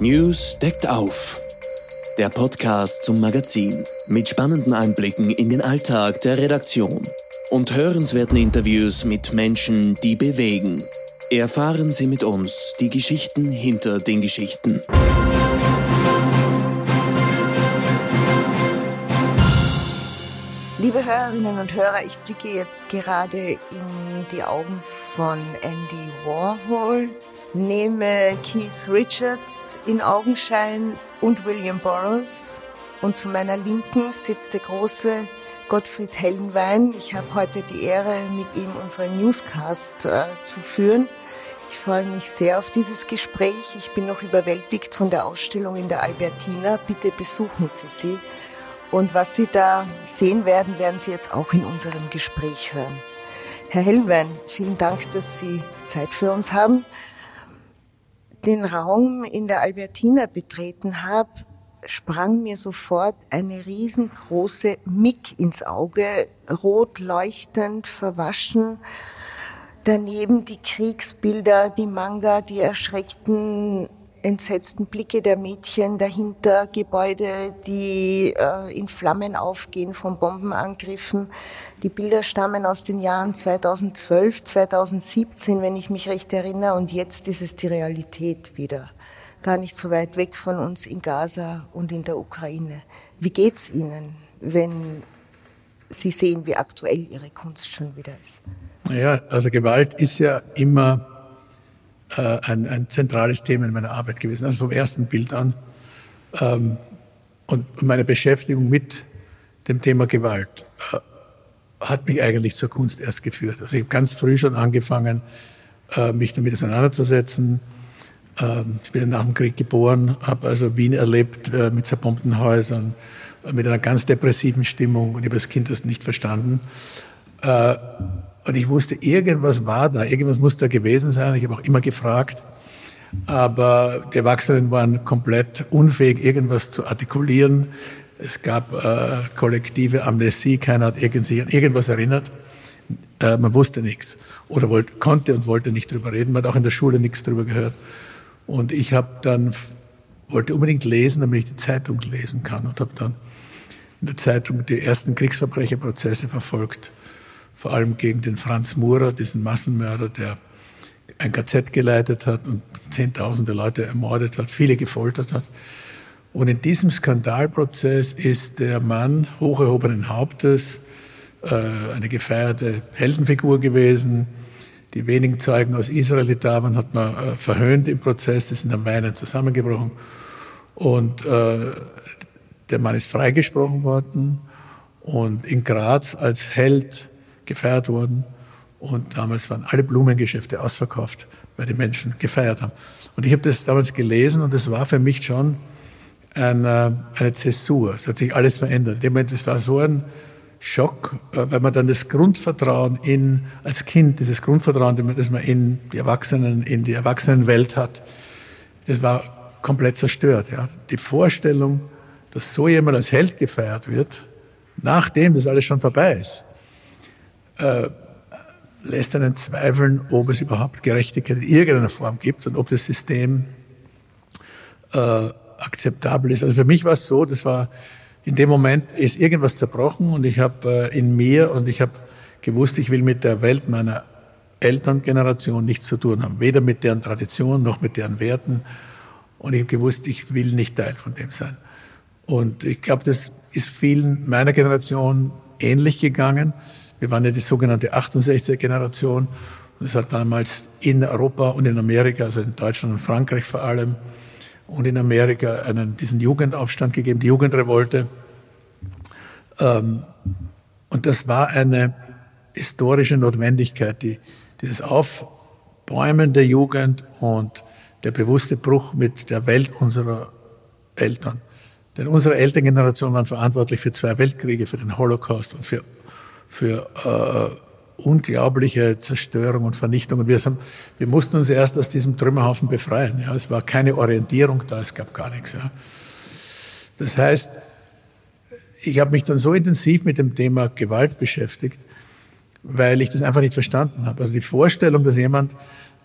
News deckt auf. Der Podcast zum Magazin mit spannenden Einblicken in den Alltag der Redaktion und hörenswerten Interviews mit Menschen, die bewegen. Erfahren Sie mit uns die Geschichten hinter den Geschichten. Liebe Hörerinnen und Hörer, ich blicke jetzt gerade in die Augen von Andy Warhol, nehme Keith Richards in Augenschein und William Burroughs und zu meiner Linken sitzt der große Gottfried Hellenwein. Ich habe heute die Ehre, mit ihm unseren Newscast äh, zu führen. Ich freue mich sehr auf dieses Gespräch. Ich bin noch überwältigt von der Ausstellung in der Albertina. Bitte besuchen Sie sie. Und was Sie da sehen werden, werden Sie jetzt auch in unserem Gespräch hören. Herr Hellenwein, vielen Dank, dass Sie Zeit für uns haben. Den Raum in der Albertina betreten habe, sprang mir sofort eine riesengroße Mick ins Auge, rot leuchtend, verwaschen. Daneben die Kriegsbilder, die Manga, die erschreckten entsetzten Blicke der Mädchen dahinter, Gebäude, die äh, in Flammen aufgehen von Bombenangriffen. Die Bilder stammen aus den Jahren 2012, 2017, wenn ich mich recht erinnere, und jetzt ist es die Realität wieder. Gar nicht so weit weg von uns in Gaza und in der Ukraine. Wie geht's Ihnen, wenn Sie sehen, wie aktuell Ihre Kunst schon wieder ist? Naja, also Gewalt ist ja immer äh, ein, ein, zentrales Thema in meiner Arbeit gewesen, also vom ersten Bild an. Ähm, und meine Beschäftigung mit dem Thema Gewalt äh, hat mich eigentlich zur Kunst erst geführt. Also ich habe ganz früh schon angefangen, äh, mich damit auseinanderzusetzen. Ähm, ich bin nach dem Krieg geboren, habe also Wien erlebt äh, mit zerbombten Häusern, äh, mit einer ganz depressiven Stimmung und ich habe als Kind das nicht verstanden. Und ich wusste, irgendwas war da, irgendwas muss da gewesen sein. Ich habe auch immer gefragt. Aber die Erwachsenen waren komplett unfähig, irgendwas zu artikulieren. Es gab äh, kollektive Amnesie, keiner hat sich an irgendwas erinnert. Äh, man wusste nichts oder wollte, konnte und wollte nicht drüber reden. Man hat auch in der Schule nichts drüber gehört. Und ich habe dann wollte unbedingt lesen, damit ich die Zeitung lesen kann und habe dann in der Zeitung die ersten Kriegsverbrecherprozesse verfolgt vor allem gegen den Franz Murer, diesen Massenmörder, der ein KZ geleitet hat und Zehntausende Leute ermordet hat, viele gefoltert hat. Und in diesem Skandalprozess ist der Mann hocherhobenen Hauptes äh, eine gefeierte Heldenfigur gewesen. Die wenigen Zeugen aus Israel, die da waren, hat man äh, verhöhnt im Prozess, die sind am Weinen zusammengebrochen. Und äh, der Mann ist freigesprochen worden und in Graz als Held gefeiert worden. Und damals waren alle Blumengeschäfte ausverkauft, weil die Menschen gefeiert haben. Und ich habe das damals gelesen und es war für mich schon eine, eine Zäsur. Es hat sich alles verändert. In dem Moment, es war so ein Schock, äh, weil man dann das Grundvertrauen in, als Kind, dieses Grundvertrauen, das man in die Erwachsenen, in die Erwachsenenwelt hat, das war komplett zerstört. Ja. Die Vorstellung, dass so jemand als Held gefeiert wird, nachdem das alles schon vorbei ist, äh, lässt einen zweifeln, ob es überhaupt Gerechtigkeit in irgendeiner Form gibt und ob das System äh, akzeptabel ist. Also für mich war es so, das war in dem Moment ist irgendwas zerbrochen und ich habe äh, in mir und ich habe gewusst, ich will mit der Welt meiner Elterngeneration nichts zu tun haben, weder mit deren Tradition noch mit deren Werten. Und ich habe gewusst, ich will nicht Teil von dem sein. Und ich glaube, das ist vielen meiner Generation ähnlich gegangen. Wir waren ja die sogenannte 68er Generation. Und es hat damals in Europa und in Amerika, also in Deutschland und Frankreich vor allem, und in Amerika einen, diesen Jugendaufstand gegeben, die Jugendrevolte. Ähm, und das war eine historische Notwendigkeit, die, dieses Aufbäumen der Jugend und der bewusste Bruch mit der Welt unserer Eltern. Denn unsere Elterngeneration waren verantwortlich für zwei Weltkriege, für den Holocaust und für für äh, unglaubliche Zerstörung und Vernichtung. Und wir, sind, wir mussten uns erst aus diesem Trümmerhaufen befreien. Ja. Es war keine Orientierung da, es gab gar nichts. Ja. Das heißt, ich habe mich dann so intensiv mit dem Thema Gewalt beschäftigt, weil ich das einfach nicht verstanden habe. Also die Vorstellung, dass jemand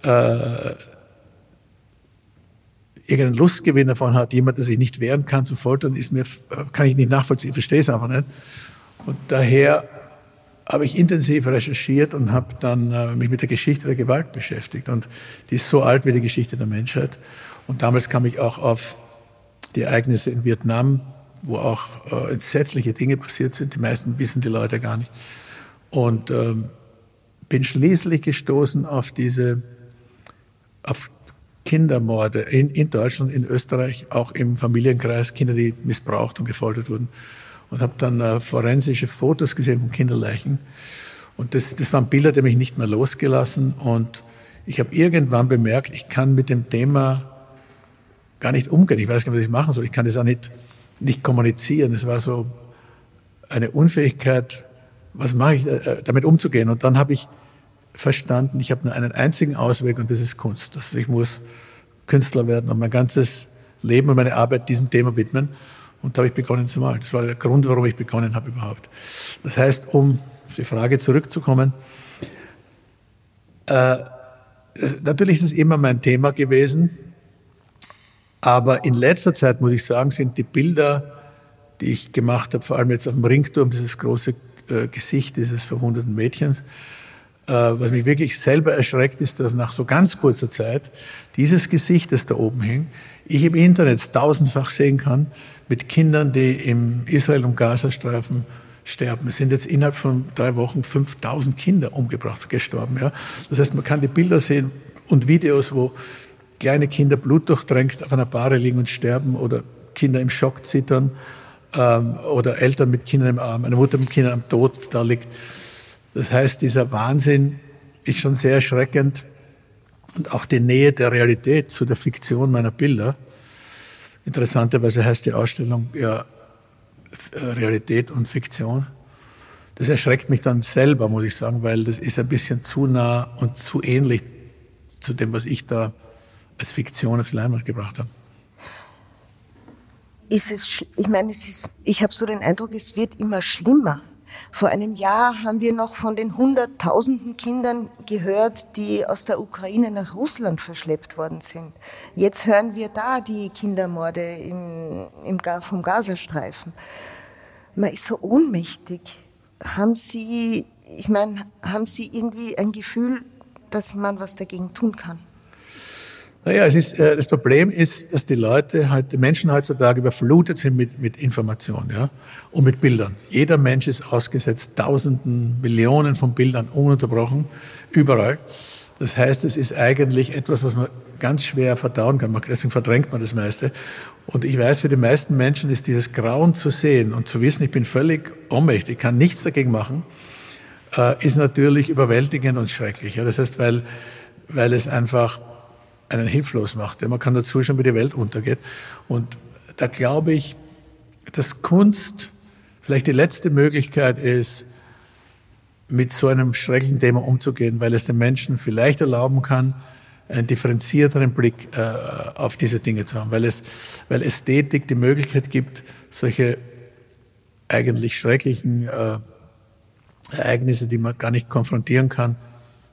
äh, irgendeinen Lustgewinn davon hat, jemand, der sich nicht wehren kann zu foltern, ist mir, kann ich nicht nachvollziehen, verstehe es einfach nicht. Und daher habe ich intensiv recherchiert und habe dann äh, mich mit der Geschichte der Gewalt beschäftigt. Und die ist so alt wie die Geschichte der Menschheit. Und damals kam ich auch auf die Ereignisse in Vietnam, wo auch äh, entsetzliche Dinge passiert sind. Die meisten wissen die Leute gar nicht. Und ähm, bin schließlich gestoßen auf diese, auf Kindermorde in, in Deutschland, in Österreich, auch im Familienkreis, Kinder, die missbraucht und gefoltert wurden. Und habe dann äh, forensische Fotos gesehen von Kinderleichen. Und das, das waren Bilder, die mich nicht mehr losgelassen. Und ich habe irgendwann bemerkt, ich kann mit dem Thema gar nicht umgehen. Ich weiß gar nicht, was ich machen soll. Ich kann das auch nicht, nicht kommunizieren. Es war so eine Unfähigkeit, was mache ich, äh, damit umzugehen. Und dann habe ich verstanden, ich habe nur einen einzigen Ausweg und das ist Kunst. Das ich muss Künstler werden und mein ganzes Leben und meine Arbeit diesem Thema widmen. Und da habe ich begonnen zu malen. Das war der Grund, warum ich begonnen habe überhaupt. Das heißt, um auf die Frage zurückzukommen, äh, natürlich ist es immer mein Thema gewesen, aber in letzter Zeit, muss ich sagen, sind die Bilder, die ich gemacht habe, vor allem jetzt auf dem Ringturm, dieses große äh, Gesicht dieses verwundeten Mädchens, was mich wirklich selber erschreckt, ist, dass nach so ganz kurzer Zeit dieses Gesicht, das da oben hing, ich im Internet tausendfach sehen kann, mit Kindern, die im Israel- und Gazastreifen sterben. Es sind jetzt innerhalb von drei Wochen 5000 Kinder umgebracht, gestorben. Ja. Das heißt, man kann die Bilder sehen und Videos, wo kleine Kinder blutdurchdrängt auf einer Bahre liegen und sterben oder Kinder im Schock zittern ähm, oder Eltern mit Kindern im Arm, eine Mutter mit Kindern am Tod da liegt. Das heißt, dieser Wahnsinn ist schon sehr erschreckend und auch die Nähe der Realität zu der Fiktion meiner Bilder. Interessanterweise heißt die Ausstellung ja äh, Realität und Fiktion. Das erschreckt mich dann selber, muss ich sagen, weil das ist ein bisschen zu nah und zu ähnlich zu dem, was ich da als Fiktion auf die Leinwand gebracht habe. Ist es, ich meine, es ist, ich habe so den Eindruck, es wird immer schlimmer. Vor einem Jahr haben wir noch von den Hunderttausenden Kindern gehört, die aus der Ukraine nach Russland verschleppt worden sind. Jetzt hören wir da die Kindermorde im, im, vom Gazastreifen. Man ist so ohnmächtig. Haben Sie, ich meine, haben Sie irgendwie ein Gefühl, dass man was dagegen tun kann? Naja, es ist, äh, das Problem ist, dass die Leute, halt, die Menschen heutzutage überflutet sind mit, mit Informationen ja, und mit Bildern. Jeder Mensch ist ausgesetzt Tausenden, Millionen von Bildern ununterbrochen, überall. Das heißt, es ist eigentlich etwas, was man ganz schwer verdauen kann. Deswegen verdrängt man das meiste. Und ich weiß, für die meisten Menschen ist dieses Grauen zu sehen und zu wissen, ich bin völlig ohnmächtig, kann nichts dagegen machen, äh, ist natürlich überwältigend und schrecklich. Ja. Das heißt, weil, weil es einfach einen hilflos macht. Man kann dazu schon, wie die Welt untergeht. Und da glaube ich, dass Kunst vielleicht die letzte Möglichkeit ist, mit so einem schrecklichen Thema umzugehen, weil es den Menschen vielleicht erlauben kann, einen differenzierteren Blick äh, auf diese Dinge zu haben, weil es, weil Ästhetik die Möglichkeit gibt, solche eigentlich schrecklichen äh, Ereignisse, die man gar nicht konfrontieren kann,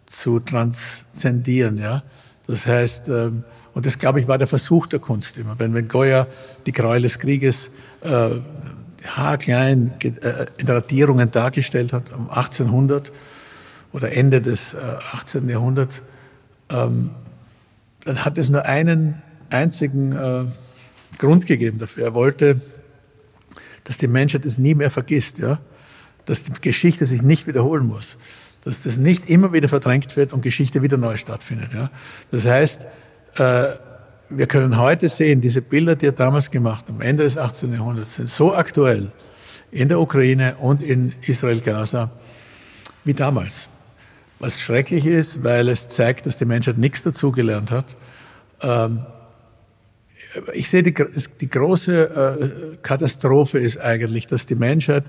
zu transzendieren, ja. Das heißt, ähm, und das, glaube ich, war der Versuch der Kunst immer. Wenn, wenn Goya die Gräuel des Krieges äh, haarklein äh, in Radierungen dargestellt hat, um 1800 oder Ende des äh, 18. Jahrhunderts, ähm, dann hat es nur einen einzigen äh, Grund gegeben dafür. Er wollte, dass die Menschheit es nie mehr vergisst, ja? dass die Geschichte sich nicht wiederholen muss dass das nicht immer wieder verdrängt wird und Geschichte wieder neu stattfindet. Ja. Das heißt, äh, wir können heute sehen, diese Bilder, die er damals gemacht hat, am Ende des 18. Jahrhunderts, sind so aktuell in der Ukraine und in Israel-Gaza wie damals. Was schrecklich ist, weil es zeigt, dass die Menschheit nichts dazugelernt hat. Ähm, ich sehe, die, die große äh, Katastrophe ist eigentlich, dass die Menschheit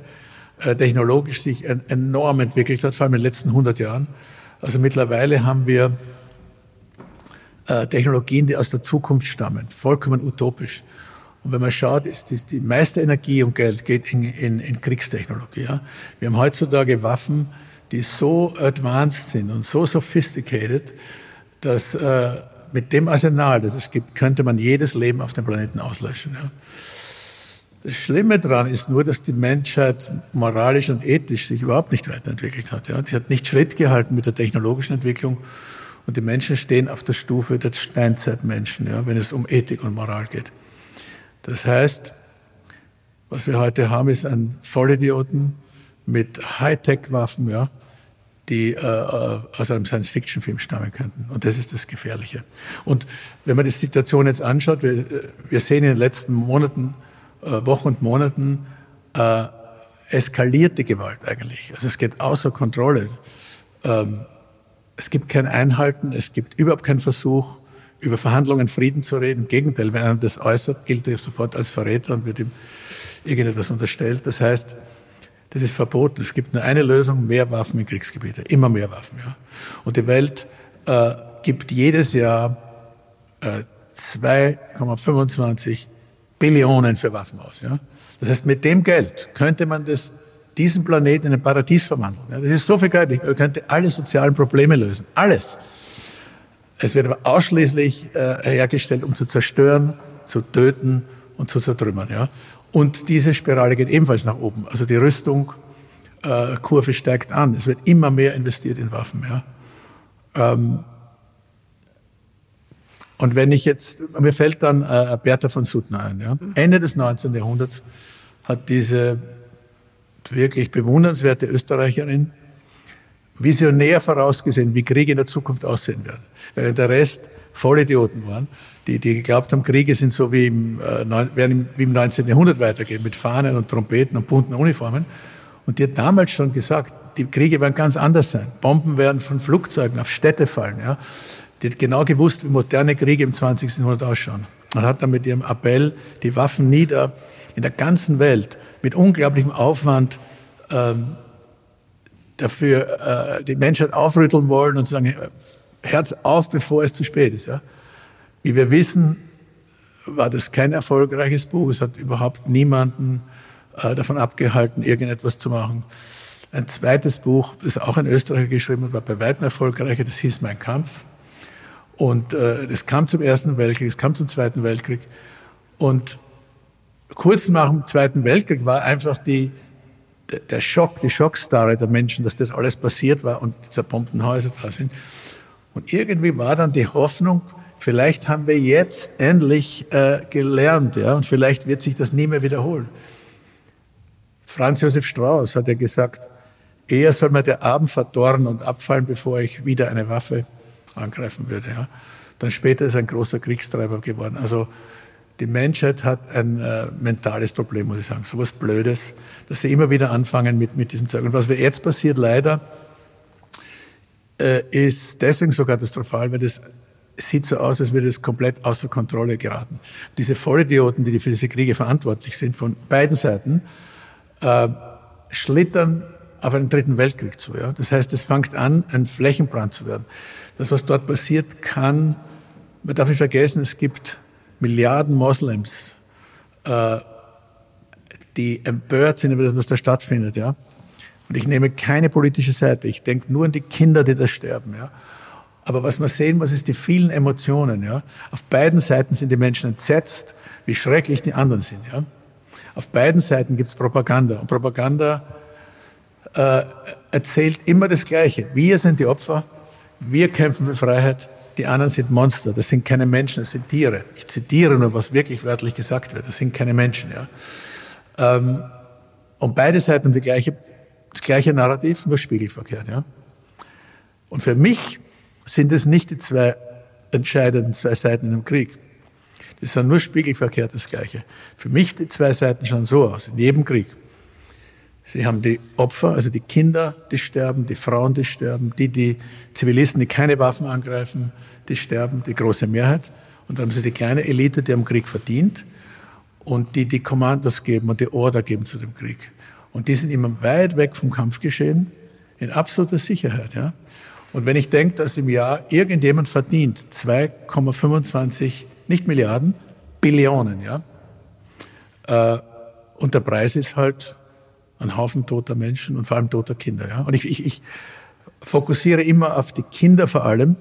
technologisch sich enorm entwickelt hat, vor allem in den letzten 100 Jahren. Also mittlerweile haben wir äh, Technologien, die aus der Zukunft stammen, vollkommen utopisch. Und wenn man schaut, ist, ist die meiste Energie und Geld geht in, in, in Kriegstechnologie. Ja? Wir haben heutzutage Waffen, die so advanced sind und so sophisticated, dass äh, mit dem Arsenal, das es gibt, könnte man jedes Leben auf dem Planeten auslöschen. Ja. Das Schlimme daran ist nur, dass die Menschheit moralisch und ethisch sich überhaupt nicht weiterentwickelt hat. Ja. Die hat nicht Schritt gehalten mit der technologischen Entwicklung und die Menschen stehen auf der Stufe der Steinzeitmenschen, ja, wenn es um Ethik und Moral geht. Das heißt, was wir heute haben, ist ein Vollidioten mit Hightech-Waffen, ja, die äh, äh, aus einem Science-Fiction-Film stammen könnten. Und das ist das Gefährliche. Und wenn man die Situation jetzt anschaut, wir, wir sehen in den letzten Monaten, äh, Wochen und Monaten äh, eskalierte Gewalt eigentlich. Also es geht außer Kontrolle. Ähm, es gibt kein Einhalten, es gibt überhaupt keinen Versuch, über Verhandlungen Frieden zu reden. Im Gegenteil, wenn einer das äußert, gilt er sofort als Verräter und wird ihm irgendetwas unterstellt. Das heißt, das ist verboten. Es gibt nur eine Lösung, mehr Waffen in Kriegsgebiete. Immer mehr Waffen, ja. Und die Welt äh, gibt jedes Jahr äh, 2,25 Billionen für Waffen aus, ja. Das heißt, mit dem Geld könnte man das, diesen Planeten in ein Paradies verwandeln. Ja. Das ist so viel Geld. Man könnte alle sozialen Probleme lösen. Alles. Es wird aber ausschließlich äh, hergestellt, um zu zerstören, zu töten und zu zertrümmern. Ja? Und diese Spirale geht ebenfalls nach oben. Also die Rüstung, äh, Kurve steigt an. Es wird immer mehr investiert in Waffen. Ja? Ähm, und wenn ich jetzt, mir fällt dann äh, Bertha von Suttner ein. Ja? Ende des 19. Jahrhunderts hat diese wirklich bewundernswerte Österreicherin visionär vorausgesehen, wie Kriege in der Zukunft aussehen werden. Während der Rest Vollidioten waren, die, die geglaubt haben, Kriege sind so wie im, äh, werden wie im 19. Jahrhundert weitergehen, mit Fahnen und Trompeten und bunten Uniformen. Und die hat damals schon gesagt, die Kriege werden ganz anders sein. Bomben werden von Flugzeugen auf Städte fallen. Ja. Die hat genau gewusst, wie moderne Kriege im 20. Jahrhundert ausschauen. Und hat dann mit ihrem Appell die Waffen nieder in der ganzen Welt mit unglaublichem Aufwand ähm, dafür äh, die Menschheit aufrütteln wollen und sagen, Herz auf, bevor es zu spät ist. Ja. Wie wir wissen, war das kein erfolgreiches Buch. Es hat überhaupt niemanden äh, davon abgehalten, irgendetwas zu machen. Ein zweites Buch, das auch ein Österreicher geschrieben war bei weitem erfolgreicher, das hieß Mein Kampf. Und äh, das kam zum Ersten Weltkrieg, es kam zum Zweiten Weltkrieg. Und kurz nach dem Zweiten Weltkrieg war einfach die, der Schock, die Schockstarre der Menschen, dass das alles passiert war und zerbombten Häuser da sind. Und irgendwie war dann die Hoffnung, vielleicht haben wir jetzt endlich äh, gelernt, ja, und vielleicht wird sich das nie mehr wiederholen. Franz Josef Strauß hat ja gesagt, eher soll mir der Abend verdorren und abfallen, bevor ich wieder eine Waffe angreifen würde. Ja. Dann später ist er ein großer Kriegstreiber geworden. Also die Menschheit hat ein äh, mentales Problem, muss ich sagen, so was Blödes, dass sie immer wieder anfangen mit, mit diesem Zeug. Und was jetzt passiert, leider, äh, ist deswegen so katastrophal, weil das sieht so aus, als würde es komplett außer Kontrolle geraten. Diese Vollidioten, die für diese Kriege verantwortlich sind, von beiden Seiten, äh, schlittern auf einen dritten Weltkrieg zu. Ja? Das heißt, es fängt an, ein Flächenbrand zu werden. Das, was dort passiert, kann, man darf nicht vergessen, es gibt Milliarden Moslems, äh, die empört sind über das, was da stattfindet. Ja? Und ich nehme keine politische Seite. Ich denke nur an die Kinder, die da sterben. Ja. Aber was wir sehen muss, ist die vielen Emotionen. Ja. Auf beiden Seiten sind die Menschen entsetzt, wie schrecklich die anderen sind. Ja. Auf beiden Seiten gibt es Propaganda. Und Propaganda äh, erzählt immer das Gleiche. Wir sind die Opfer, wir kämpfen für Freiheit, die anderen sind Monster. Das sind keine Menschen, das sind Tiere. Ich zitiere nur, was wirklich wörtlich gesagt wird. Das sind keine Menschen. Ja. Ähm, und beide Seiten haben die gleiche das gleiche Narrativ, nur spiegelverkehrt. Ja? Und für mich sind es nicht die zwei entscheidenden zwei Seiten in einem Krieg. Das sind nur spiegelverkehrt das Gleiche. Für mich die zwei Seiten schauen so aus, in jedem Krieg. Sie haben die Opfer, also die Kinder, die sterben, die Frauen, die sterben, die, die Zivilisten, die keine Waffen angreifen, die sterben, die große Mehrheit. Und dann haben sie die kleine Elite, die am Krieg verdient und die die Kommandos geben und die Order geben zu dem Krieg. Und die sind immer weit weg vom Kampfgeschehen, in absoluter Sicherheit. Ja? Und wenn ich denke, dass im Jahr irgendjemand verdient 2,25, nicht Milliarden, Billionen, ja, äh, und der Preis ist halt ein Haufen toter Menschen und vor allem toter Kinder. Ja? Und ich, ich, ich fokussiere immer auf die Kinder vor allem,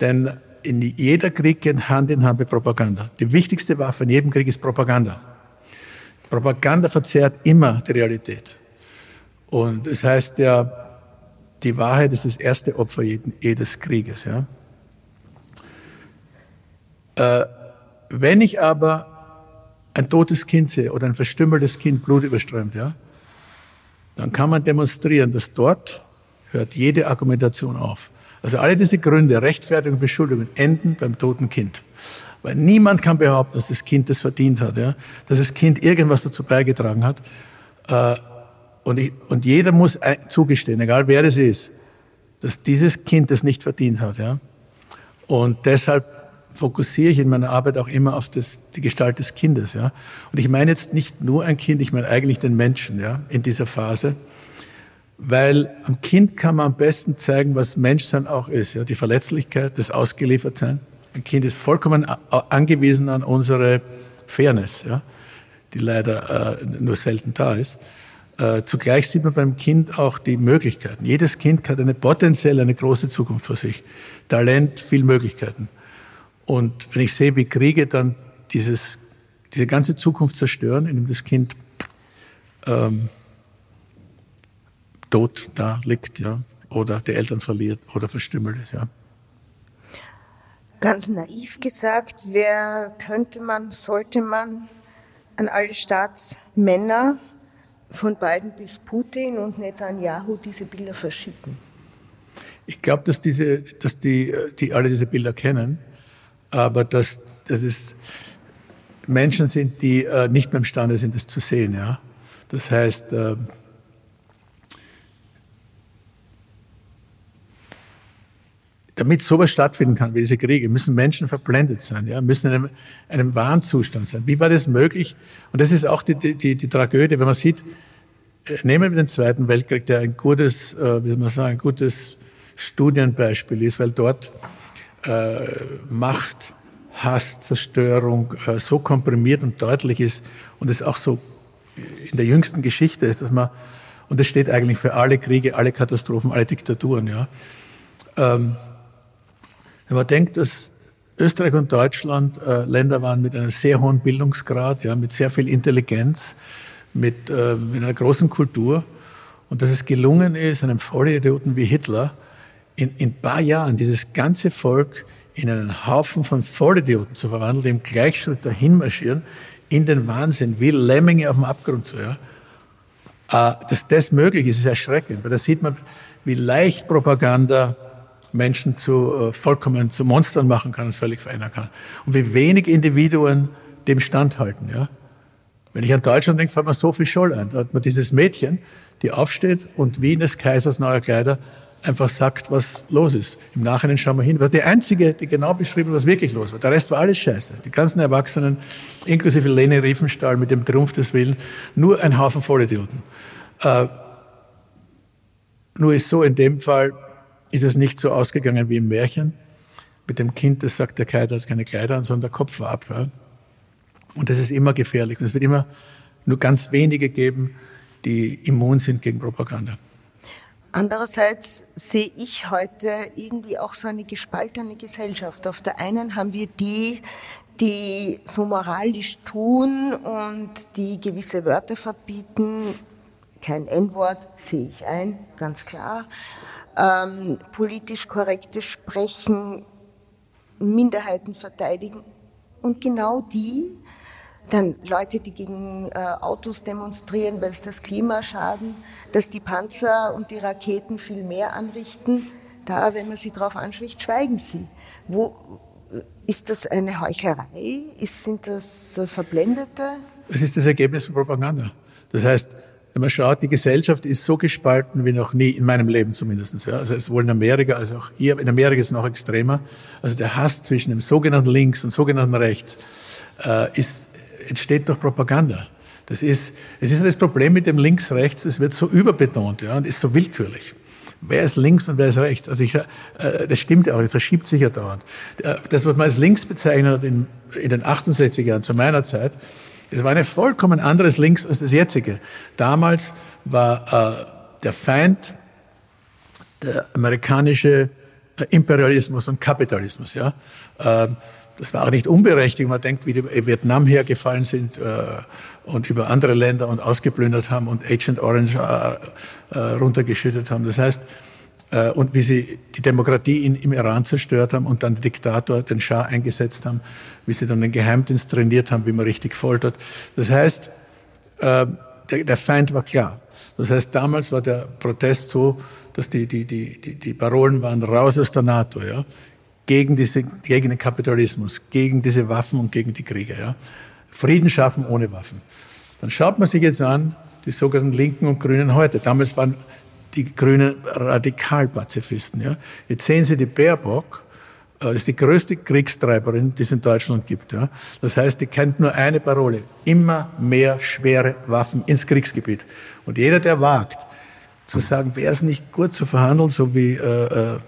denn in jeder Krieg geht Hand in Hand mit Propaganda. Die wichtigste Waffe in jedem Krieg ist Propaganda. Propaganda verzerrt immer die Realität. Und es das heißt ja, die Wahrheit ist das erste Opfer jedes Krieges. Ja? Äh, wenn ich aber ein totes Kind sehe oder ein verstümmeltes Kind, blutüberströmt, ja, dann kann man demonstrieren, dass dort hört jede Argumentation auf. Also alle diese Gründe, Rechtfertigung, Beschuldigungen enden beim toten Kind. Weil niemand kann behaupten, dass das Kind das verdient hat, ja? dass das Kind irgendwas dazu beigetragen hat. Äh, und, ich, und jeder muss zugestehen, egal wer das ist, dass dieses Kind das nicht verdient hat. Ja? Und deshalb fokussiere ich in meiner Arbeit auch immer auf das, die Gestalt des Kindes. Ja? Und ich meine jetzt nicht nur ein Kind, ich meine eigentlich den Menschen ja, in dieser Phase weil am Kind kann man am besten zeigen, was Menschsein auch ist. Ja, die Verletzlichkeit, das Ausgeliefertsein. Ein Kind ist vollkommen angewiesen an unsere Fairness, ja, die leider äh, nur selten da ist. Äh, zugleich sieht man beim Kind auch die Möglichkeiten. Jedes Kind hat eine potenziell eine große Zukunft vor sich. Talent, viel Möglichkeiten. Und wenn ich sehe, wie Kriege dann dieses, diese ganze Zukunft zerstören, indem das Kind ähm, tot da liegt, ja, oder die Eltern verliert oder verstümmelt ist, ja. Ganz naiv gesagt, wer könnte man, sollte man an alle Staatsmänner von Biden bis Putin und Netanyahu diese Bilder verschicken? Ich glaube, dass diese, dass die, die alle diese Bilder kennen, aber dass, dass es Menschen sind, die äh, nicht mehr imstande sind, das zu sehen, ja. Das heißt, äh, damit sowas stattfinden kann, wie diese Kriege, müssen Menschen verblendet sein, ja, müssen in einem, einem Wahnzustand sein. Wie war das möglich? Und das ist auch die, die, die Tragödie, wenn man sieht, äh, nehmen wir den Zweiten Weltkrieg, der ein gutes, äh, wie soll man sagen, ein gutes Studienbeispiel ist, weil dort äh, Macht, Hass, Zerstörung äh, so komprimiert und deutlich ist und es auch so in der jüngsten Geschichte ist, dass man, und das steht eigentlich für alle Kriege, alle Katastrophen, alle Diktaturen, ja, ähm, wenn man denkt, dass Österreich und Deutschland äh, Länder waren mit einem sehr hohen Bildungsgrad, ja, mit sehr viel Intelligenz, mit, äh, mit einer großen Kultur und dass es gelungen ist, einem Vollidioten wie Hitler in, in ein paar Jahren dieses ganze Volk in einen Haufen von Vollidioten zu verwandeln, die im Gleichschritt dahin marschieren, in den Wahnsinn, wie Lemminge auf dem Abgrund zu. Ja. Äh, dass das möglich ist, ist erschreckend, weil da sieht man, wie leicht Propaganda Menschen zu äh, vollkommen zu Monstern machen kann und völlig verändern kann. Und wie wenig Individuen dem standhalten. Ja? Wenn ich an Deutschland denke, fällt mir so viel Scholl ein. Da hat man dieses Mädchen, die aufsteht und wie in des Kaisers neue Kleider einfach sagt, was los ist. Im Nachhinein schauen wir hin. War die einzige, die genau beschrieben, was wirklich los war. Der Rest war alles Scheiße. Die ganzen Erwachsenen, inklusive Lene Riefenstahl mit dem Triumph des Willens, nur ein Haufen Vollidioten. Äh, nur ist so in dem Fall, ist es nicht so ausgegangen wie im Märchen. Mit dem Kind, das sagt, der Kaiser hat keine Kleider an, sondern der Kopf war ab. Ja. Und das ist immer gefährlich. Und es wird immer nur ganz wenige geben, die immun sind gegen Propaganda. Andererseits sehe ich heute irgendwie auch so eine gespaltene Gesellschaft. Auf der einen haben wir die, die so moralisch tun und die gewisse Wörter verbieten. Kein N-Wort sehe ich ein, ganz klar ähm, politisch korrektes Sprechen, Minderheiten verteidigen und genau die, dann Leute, die gegen äh, Autos demonstrieren, weil es das Klima schaden, dass die Panzer und die Raketen viel mehr anrichten, da, wenn man sie darauf anspricht, schweigen sie. Wo, ist das eine Heuchlerei? Ist, sind das äh, Verblendete? Es ist das Ergebnis von Propaganda. Das heißt, wenn man schaut, die Gesellschaft ist so gespalten wie noch nie, in meinem Leben zumindest. Ja. Also sowohl in Amerika als auch hier, in Amerika ist es noch extremer. Also der Hass zwischen dem sogenannten Links und sogenannten Rechts äh, ist, entsteht durch Propaganda. Das ist, es ist das Problem mit dem Links-Rechts, es wird so überbetont ja, und ist so willkürlich. Wer ist links und wer ist rechts? Also ich, äh, das stimmt ja auch, das verschiebt sich ja dauernd. Äh, das, was man als links bezeichnet hat in, in den 68 Jahren zu meiner Zeit, es war ein vollkommen anderes Links als das jetzige. Damals war äh, der Feind der amerikanische äh, Imperialismus und Kapitalismus. Ja? Ähm, das war auch nicht unberechtigt. Man denkt, wie die Vietnam hergefallen sind äh, und über andere Länder und ausgeplündert haben und Agent Orange äh, äh, runtergeschüttet haben. Das heißt, äh, und wie sie die Demokratie in, im Iran zerstört haben und dann den Diktator, den Schah eingesetzt haben, wie sie dann den Geheimdienst trainiert haben, wie man richtig foltert. Das heißt, äh, der, der Feind war klar. Das heißt, damals war der Protest so, dass die, die, die, die, die Parolen waren raus aus der NATO, ja, gegen, diese, gegen den Kapitalismus, gegen diese Waffen und gegen die Kriege. Ja. Frieden schaffen ohne Waffen. Dann schaut man sich jetzt an, die sogenannten Linken und Grünen heute. Damals waren die Grünen Radikalpazifisten. Ja. Jetzt sehen Sie die Baerbock, äh, das ist die größte Kriegstreiberin, die es in Deutschland gibt. Ja. Das heißt, die kennt nur eine Parole. Immer mehr schwere Waffen ins Kriegsgebiet. Und jeder, der wagt, zu sagen, wäre es nicht gut zu verhandeln, so wie äh, äh,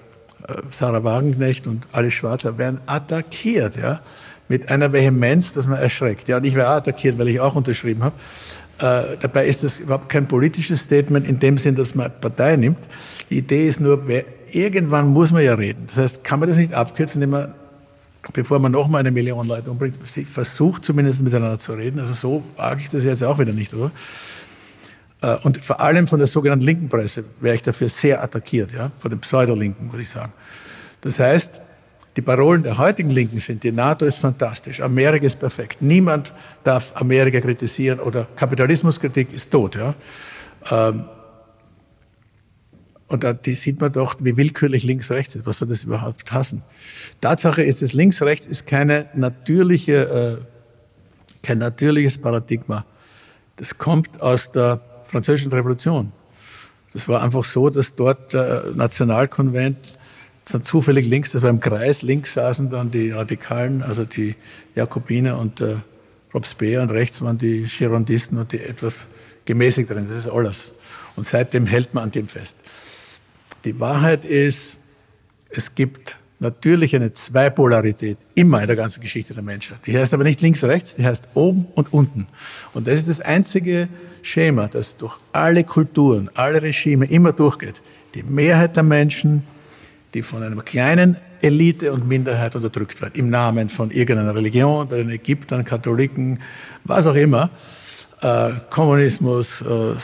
Sarah Wagenknecht und alle Schwarzer werden attackiert, ja, mit einer Vehemenz, dass man erschreckt. Ja, und ich werde attackiert, weil ich auch unterschrieben habe. Äh, dabei ist das überhaupt kein politisches Statement in dem Sinn, dass man Partei nimmt. Die Idee ist nur, wer, irgendwann muss man ja reden. Das heißt, kann man das nicht abkürzen, indem man, bevor man noch mal eine Million Leute umbringt, versucht zumindest miteinander zu reden. Also so wage ich das jetzt auch wieder nicht, oder? Äh, und vor allem von der sogenannten linken Presse wäre ich dafür sehr attackiert, ja, von den Pseudolinken, muss ich sagen. Das heißt, die Parolen der heutigen Linken sind, die NATO ist fantastisch, Amerika ist perfekt, niemand darf Amerika kritisieren oder Kapitalismuskritik ist tot. Ja. Ähm, und da die sieht man doch, wie willkürlich links-rechts ist. Was soll das überhaupt hassen? Tatsache ist, dass links-rechts ist keine natürliche, äh, kein natürliches Paradigma. Das kommt aus der Französischen Revolution. Das war einfach so, dass dort der Nationalkonvent sind zufällig links, das war im Kreis, links saßen dann die Radikalen, also die Jakobiner und äh, Robespierre und rechts waren die Girondisten und die etwas gemäßigteren. Das ist alles. Und seitdem hält man an dem fest. Die Wahrheit ist, es gibt natürlich eine Zweipolarität immer in der ganzen Geschichte der Menschheit. Die heißt aber nicht links, rechts, die heißt oben und unten. Und das ist das einzige Schema, das durch alle Kulturen, alle Regime immer durchgeht. Die Mehrheit der Menschen, die von einer kleinen Elite und Minderheit unterdrückt wird, im Namen von irgendeiner Religion, den Ägyptern, Katholiken, was auch immer, äh, Kommunismus, äh, äh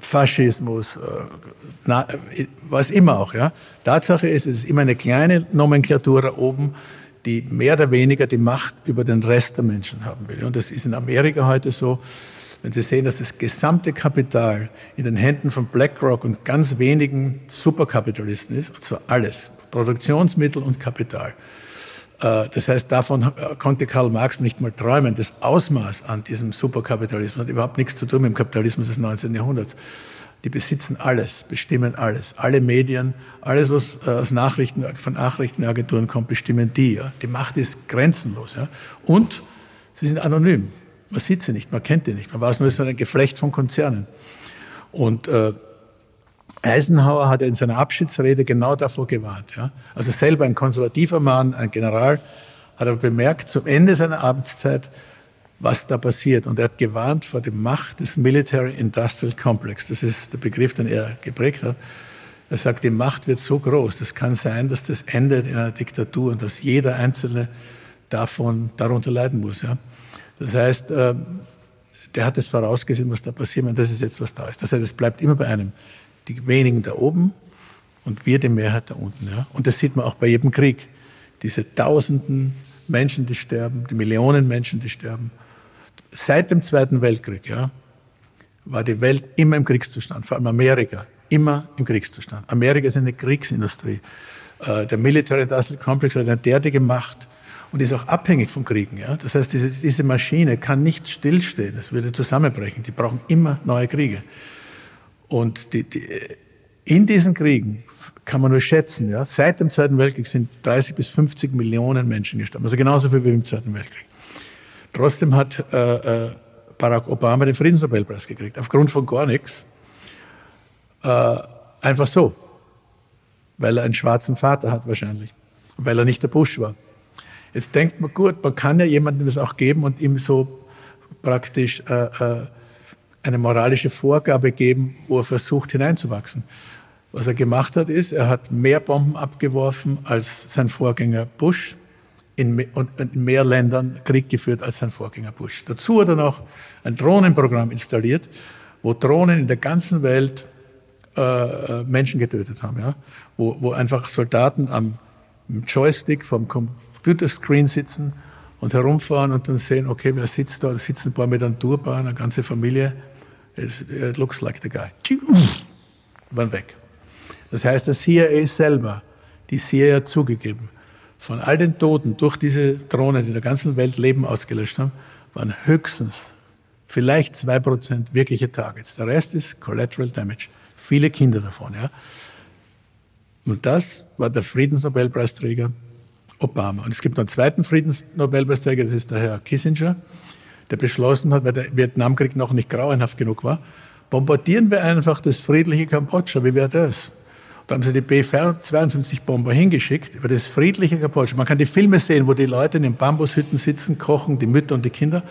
Faschismus, äh, na, was immer auch. Ja. Tatsache ist, es ist immer eine kleine Nomenklatur da oben, die mehr oder weniger die Macht über den Rest der Menschen haben will. Und das ist in Amerika heute so. Wenn Sie sehen, dass das gesamte Kapital in den Händen von BlackRock und ganz wenigen Superkapitalisten ist, und zwar alles, Produktionsmittel und Kapital. Äh, das heißt, davon konnte Karl Marx nicht mal träumen. Das Ausmaß an diesem Superkapitalismus hat überhaupt nichts zu tun mit dem Kapitalismus des 19. Jahrhunderts. Die besitzen alles, bestimmen alles. Alle Medien, alles, was äh, aus Nachrichten, von Nachrichtenagenturen kommt, bestimmen die. Ja. Die Macht ist grenzenlos. Ja. Und sie sind anonym. Man sieht sie nicht, man kennt die nicht. Man weiß nur, es ist ein Geflecht von Konzernen. Und äh, Eisenhower hat in seiner Abschiedsrede genau davor gewarnt. Ja. Also selber ein konservativer Mann, ein General, hat aber bemerkt, zum Ende seiner Abendszeit, was da passiert. Und er hat gewarnt vor der Macht des Military Industrial Complex. Das ist der Begriff, den er geprägt hat. Er sagt, die Macht wird so groß, es kann sein, dass das endet in einer Diktatur und dass jeder Einzelne davon, darunter leiden muss. Ja. Das heißt, ähm, der hat es vorausgesehen, was da passiert, und das ist jetzt, was da ist. Das heißt, es bleibt immer bei einem. Die wenigen da oben und wir die Mehrheit da unten. Ja. Und das sieht man auch bei jedem Krieg. Diese Tausenden Menschen, die sterben, die Millionen Menschen, die sterben seit dem Zweiten Weltkrieg ja, war die Welt immer im Kriegszustand, vor allem Amerika, immer im Kriegszustand. Amerika ist eine Kriegsindustrie. Äh, der Military Industrial Complex hat eine derartige Macht und ist auch abhängig von Kriegen. Ja? Das heißt, diese, diese Maschine kann nicht stillstehen, es würde zusammenbrechen. Die brauchen immer neue Kriege. Und die, die, in diesen Kriegen kann man nur schätzen, ja, seit dem Zweiten Weltkrieg sind 30 bis 50 Millionen Menschen gestorben, also genauso viel wie im Zweiten Weltkrieg. Trotzdem hat äh, äh, Barack Obama den Friedensnobelpreis gekriegt, aufgrund von gar nichts. Äh, einfach so, weil er einen schwarzen Vater hat wahrscheinlich, weil er nicht der Bush war. Jetzt denkt man, gut, man kann ja jemandem das auch geben und ihm so praktisch äh, äh, eine moralische Vorgabe geben, wo er versucht hineinzuwachsen. Was er gemacht hat, ist, er hat mehr Bomben abgeworfen als sein Vorgänger Bush in, mehr Ländern Krieg geführt als sein Vorgänger Bush. Dazu hat er noch ein Drohnenprogramm installiert, wo Drohnen in der ganzen Welt äh, äh Menschen getötet haben, ja? wo, wo einfach Soldaten am Joystick vom Computerscreen sitzen und herumfahren und dann sehen, okay, wer sitzt da? Da sitzen ein paar mit einem Turban, eine ganze Familie. It looks like the guy. Waren weg. Das heißt, der CIA selber, die CIA hat zugegeben, von all den Toten durch diese Drohnen, die in der ganzen Welt Leben ausgelöscht haben, waren höchstens vielleicht zwei Prozent wirkliche Targets. Der Rest ist Collateral Damage. Viele Kinder davon. Ja. Und das war der Friedensnobelpreisträger Obama. Und es gibt noch einen zweiten Friedensnobelpreisträger, das ist der Herr Kissinger, der beschlossen hat, weil der Vietnamkrieg noch nicht grauenhaft genug war, bombardieren wir einfach das friedliche Kambodscha. Wie wäre das? Da haben sie die B-52-Bomber hingeschickt über das friedliche Kambodscha. Man kann die Filme sehen, wo die Leute in den Bambushütten sitzen, kochen, die Mütter und die Kinder.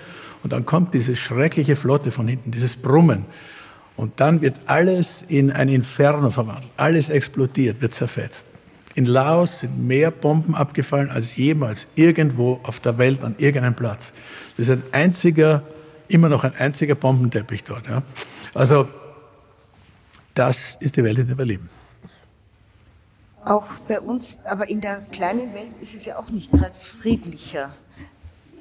Und dann kommt diese schreckliche Flotte von hinten, dieses Brummen. Und dann wird alles in ein Inferno verwandelt. Alles explodiert, wird zerfetzt. In Laos sind mehr Bomben abgefallen als jemals irgendwo auf der Welt an irgendeinem Platz. Das ist ein einziger, immer noch ein einziger Bombenteppich dort. Ja. Also das ist die Welt, in der wir leben. Auch bei uns, aber in der kleinen Welt ist es ja auch nicht gerade friedlicher,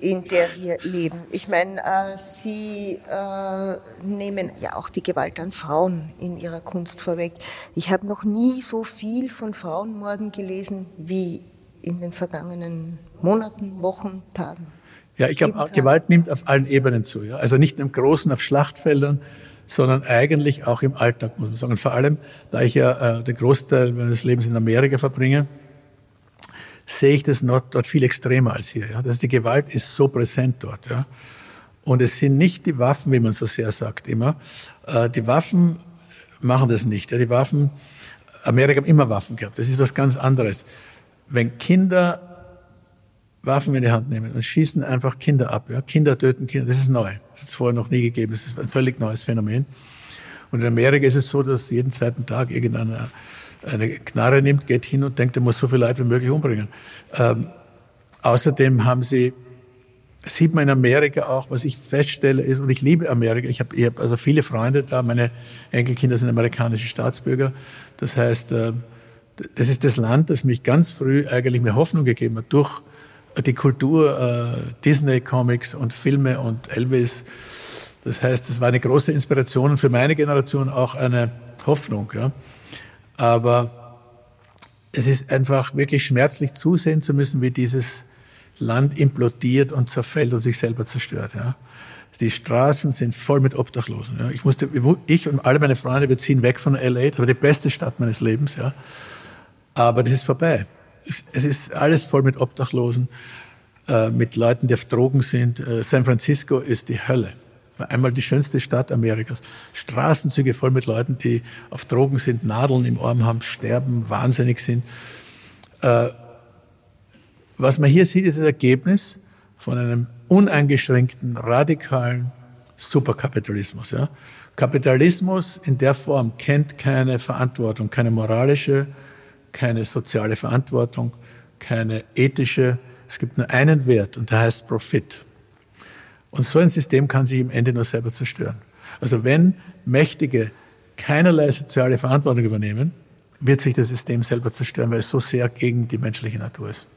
in der wir leben. Ich meine, äh, Sie äh, nehmen ja auch die Gewalt an Frauen in Ihrer Kunst vorweg. Ich habe noch nie so viel von Frauenmorden gelesen wie in den vergangenen Monaten, Wochen, Tagen. Ja, ich glaube, Gewalt nimmt auf allen Ebenen zu. Ja? Also nicht nur im Großen auf Schlachtfeldern, sondern eigentlich auch im Alltag, muss man sagen. Und vor allem, da ich ja äh, den Großteil meines Lebens in Amerika verbringe, sehe ich das dort, dort viel extremer als hier. Ja. Das, die Gewalt ist so präsent dort. Ja. Und es sind nicht die Waffen, wie man so sehr sagt immer. Äh, die Waffen machen das nicht. Ja. Die Waffen, Amerika hat immer Waffen gehabt. Das ist was ganz anderes. Wenn Kinder Waffen in die Hand nehmen und schießen einfach Kinder ab. Ja? Kinder töten Kinder, das ist neu. Das hat es vorher noch nie gegeben. Das ist ein völlig neues Phänomen. Und in Amerika ist es so, dass jeden zweiten Tag irgendeiner eine Knarre nimmt, geht hin und denkt, er muss so viele Leute wie möglich umbringen. Ähm, außerdem haben sie, sieht man in Amerika auch, was ich feststelle ist, und ich liebe Amerika, ich habe hab also viele Freunde da, meine Enkelkinder sind amerikanische Staatsbürger. Das heißt, äh, das ist das Land, das mich ganz früh eigentlich mir Hoffnung gegeben hat, durch die Kultur, äh, Disney-Comics und Filme und Elvis. Das heißt, es war eine große Inspiration für meine Generation auch eine Hoffnung. Ja. Aber es ist einfach wirklich schmerzlich zusehen zu müssen, wie dieses Land implodiert und zerfällt und sich selber zerstört. Ja. Die Straßen sind voll mit Obdachlosen. Ja. Ich, musste, ich und alle meine Freunde, wir ziehen weg von LA, das war die beste Stadt meines Lebens. Ja. Aber das ist vorbei es ist alles voll mit Obdachlosen, äh, mit Leuten, die auf Drogen sind. Äh, San Francisco ist die Hölle. Einmal die schönste Stadt Amerikas. Straßenzüge voll mit Leuten, die auf Drogen sind, Nadeln im Arm haben, sterben, wahnsinnig sind. Äh, was man hier sieht, ist das Ergebnis von einem uneingeschränkten, radikalen Superkapitalismus. Kapitalismus in der Form kennt keine Verantwortung, keine moralische, keine soziale Verantwortung, keine ethische. Es gibt nur einen Wert und der heißt Profit. Und so ein System kann sich im Ende nur selber zerstören. Also wenn Mächtige keinerlei soziale Verantwortung übernehmen, wird sich das System selber zerstören, weil es so sehr gegen die menschliche Natur ist.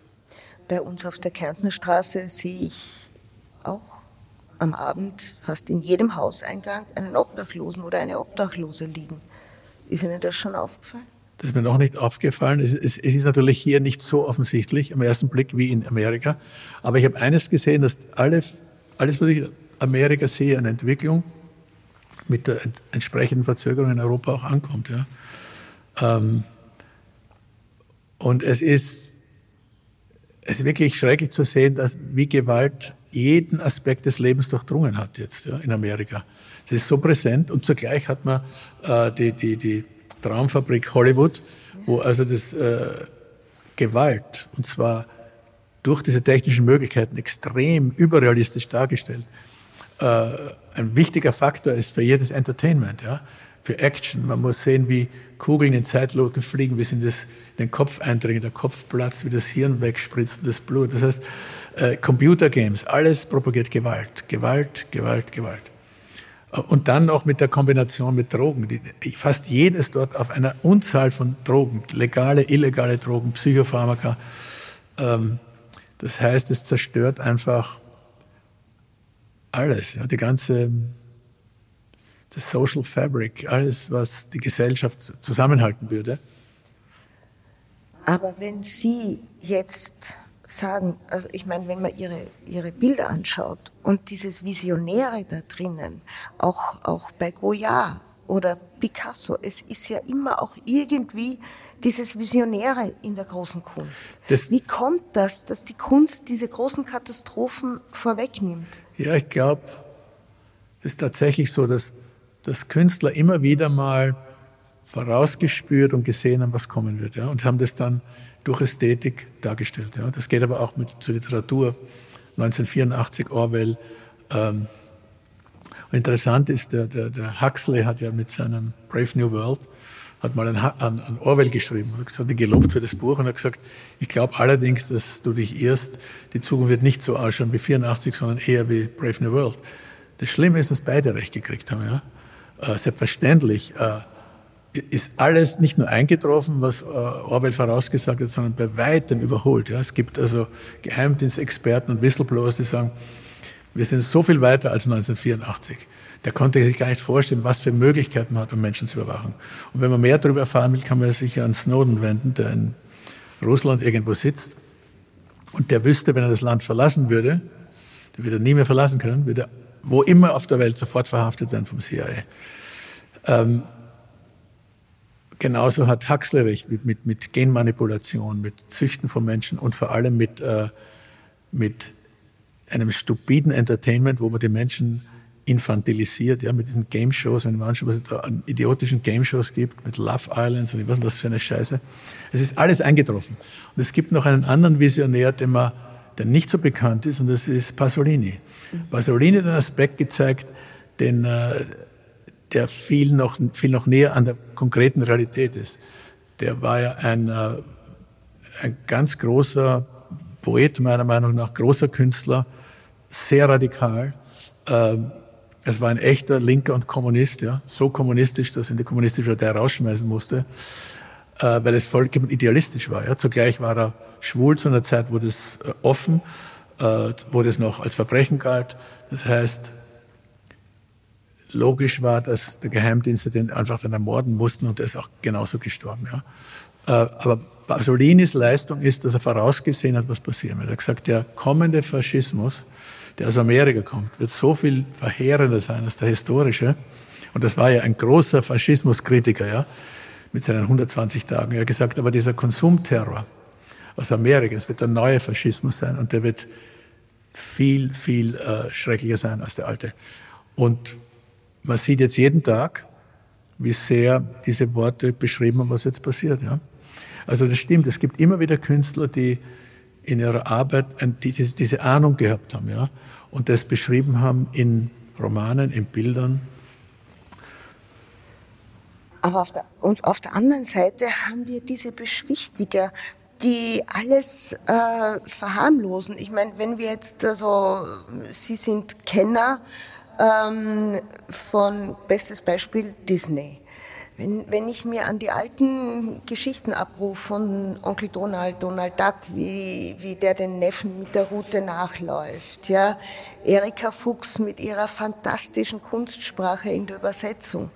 Bei uns auf der Kärntner Straße sehe ich auch am Abend fast in jedem Hauseingang einen Obdachlosen oder eine Obdachlose liegen. Ist Ihnen das schon aufgefallen? Das ist mir noch nicht aufgefallen. Es, es, es, ist natürlich hier nicht so offensichtlich am ersten Blick wie in Amerika. Aber ich habe eines gesehen, dass alle, alles, was ich in Amerika sehe, eine Entwicklung mit der entsprechenden Verzögerung in Europa auch ankommt. Ja. Ähm, und es ist, es ist wirklich schrecklich zu sehen, dass wie Gewalt jeden Aspekt des Lebens durchdrungen hat jetzt ja, in Amerika. Es ist so präsent und zugleich hat man äh, die, die, die Traumfabrik Hollywood, wo also das äh, Gewalt, und zwar durch diese technischen Möglichkeiten extrem überrealistisch dargestellt, äh, ein wichtiger Faktor ist für jedes Entertainment. Ja? für Action. Man muss sehen, wie Kugeln in Zeitlupe fliegen, wie sie in, das, in den Kopf eindringen, der Kopf platzt, wie das Hirn wegspritzt und das Blut. Das heißt, äh, Computergames, alles propagiert Gewalt, Gewalt, Gewalt, Gewalt. Und dann noch mit der Kombination mit Drogen. Fast jedes dort auf einer Unzahl von Drogen, legale, illegale Drogen, Psychopharmaka. Ähm, das heißt, es zerstört einfach alles, die ganze das Social Fabric, alles, was die Gesellschaft zusammenhalten würde. Aber wenn Sie jetzt sagen, also ich meine, wenn man Ihre, Ihre Bilder anschaut und dieses Visionäre da drinnen, auch, auch bei Goya oder Picasso, es ist ja immer auch irgendwie dieses Visionäre in der großen Kunst. Das Wie kommt das, dass die Kunst diese großen Katastrophen vorwegnimmt? Ja, ich glaube, es ist tatsächlich so, dass, dass Künstler immer wieder mal vorausgespürt und gesehen haben, was kommen wird. Ja, und haben das dann durch Ästhetik dargestellt. Ja. Das geht aber auch mit zur Literatur. 1984 Orwell. Ähm, interessant ist, der, der, der Huxley hat ja mit seinem Brave New World hat mal an, an, Orwell geschrieben, hat gesagt, gelobt für das Buch und hat gesagt, ich glaube allerdings, dass du dich irrst, die Zukunft wird nicht so ausschauen wie 84, sondern eher wie Brave New World. Das Schlimme ist, dass beide recht gekriegt haben. Ja? Äh, selbstverständlich äh, ist alles nicht nur eingetroffen, was äh, Orwell vorausgesagt hat, sondern bei weitem überholt. Ja? Es gibt also Geheimdienstexperten und Whistleblowers, die sagen, wir sind so viel weiter als 1984 der konnte sich gar nicht vorstellen, was für Möglichkeiten man hat, um Menschen zu überwachen. Und wenn man mehr darüber erfahren will, kann man sich an Snowden wenden, der in Russland irgendwo sitzt. Und der wüsste, wenn er das Land verlassen würde, der würde nie mehr verlassen können, würde wo immer auf der Welt sofort verhaftet werden vom CIA. Ähm, genauso hat Huxley recht mit, mit, mit Genmanipulation, mit Züchten von Menschen und vor allem mit, äh, mit einem stupiden Entertainment, wo man die Menschen infantilisiert, ja, mit diesen Game Shows, wenn man anschaut, was es da an idiotischen Game Shows gibt, mit Love Islands und ich weiß nicht, was für eine Scheiße. Es ist alles eingetroffen. Und es gibt noch einen anderen Visionär, der, man, der nicht so bekannt ist, und das ist Pasolini. Pasolini hat einen Aspekt gezeigt, den, äh, der viel noch, viel noch näher an der konkreten Realität ist. Der war ja ein, äh, ein ganz großer Poet, meiner Meinung nach, großer Künstler, sehr radikal, ähm, es war ein echter Linker und Kommunist, ja, so kommunistisch, dass ihn die kommunistische Partei rausschmeißen musste, äh, weil es voll idealistisch war. Ja. Zugleich war er schwul zu einer Zeit, wo das äh, offen, wo das noch als Verbrechen galt. Das heißt, logisch war, dass der Geheimdienste den einfach dann ermorden mussten und er ist auch genauso gestorben. Ja. Äh, aber Pasolinis Leistung ist, dass er vorausgesehen hat, was passieren wird. Er hat gesagt, der kommende Faschismus der aus Amerika kommt, wird so viel verheerender sein als der historische. Und das war ja ein großer Faschismuskritiker, ja, mit seinen 120 Tagen. Er hat gesagt, aber dieser Konsumterror aus Amerika, es wird der neue Faschismus sein und der wird viel, viel äh, schrecklicher sein als der alte. Und man sieht jetzt jeden Tag, wie sehr diese Worte beschrieben haben, was jetzt passiert. Ja? Also das stimmt, es gibt immer wieder Künstler, die in ihrer Arbeit diese, Ahnung gehabt haben ja? und das beschrieben haben in Romanen, in Bildern. Aber auf der, und auf der anderen Seite haben wir diese Beschwichtiger, die alles äh, verharmlosen. Ich meine, wenn wir jetzt, also, Sie sind Kenner ähm, von, bestes Beispiel, Disney. Wenn, wenn ich mir an die alten Geschichten abrufe von Onkel Donald, Donald Duck, wie, wie der den Neffen mit der Route nachläuft, ja, Erika Fuchs mit ihrer fantastischen Kunstsprache in der Übersetzung.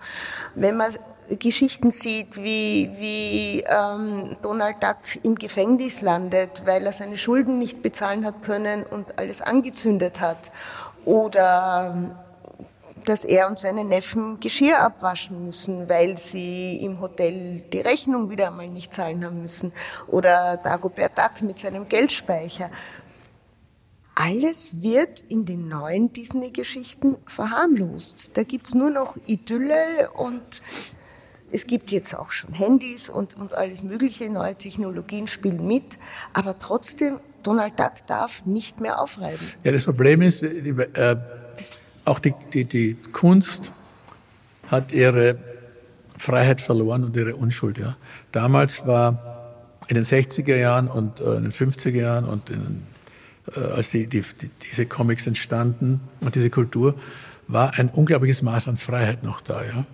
Wenn man Geschichten sieht, wie, wie ähm, Donald Duck im Gefängnis landet, weil er seine Schulden nicht bezahlen hat können und alles angezündet hat. Oder dass er und seine Neffen Geschirr abwaschen müssen, weil sie im Hotel die Rechnung wieder einmal nicht zahlen haben müssen. Oder Dagobert Duck mit seinem Geldspeicher. Alles wird in den neuen Disney-Geschichten verharmlost. Da gibt's nur noch Idylle und es gibt jetzt auch schon Handys und, und alles mögliche, neue Technologien spielen mit, aber trotzdem, Donald Duck darf nicht mehr aufreiben. Ja, das Problem ist, äh, auch die, die, die Kunst hat ihre Freiheit verloren und ihre Unschuld. Ja. Damals war in den 60er Jahren und äh, in den 50er Jahren und in, äh, als die, die, die, diese Comics entstanden und diese Kultur, war ein unglaubliches Maß an Freiheit noch da. Ja.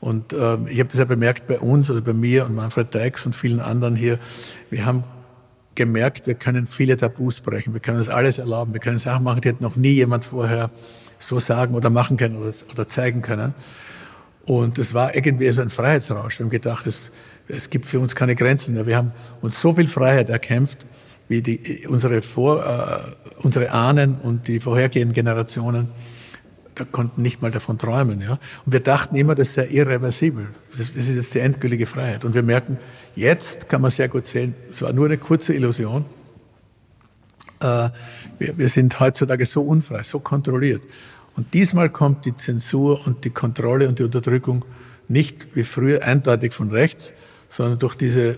Und äh, ich habe das ja bemerkt bei uns, also bei mir und Manfred Dykes und vielen anderen hier. Wir haben gemerkt, wir können viele Tabus brechen, wir können das alles erlauben, wir können Sachen machen, die hat noch nie jemand vorher so sagen oder machen können oder, oder zeigen können. Und es war irgendwie so ein Freiheitsrausch. Wir haben gedacht, es, es gibt für uns keine Grenzen mehr. Wir haben uns so viel Freiheit erkämpft, wie die, unsere, Vor, äh, unsere Ahnen und die vorhergehenden Generationen da konnten nicht mal davon träumen. Ja? Und wir dachten immer, das sei irreversibel. Das, das ist jetzt die endgültige Freiheit. Und wir merken, jetzt kann man sehr gut sehen, es war nur eine kurze Illusion. Äh, wir, wir sind heutzutage so unfrei, so kontrolliert. Und diesmal kommt die Zensur und die Kontrolle und die Unterdrückung nicht wie früher eindeutig von rechts, sondern durch diese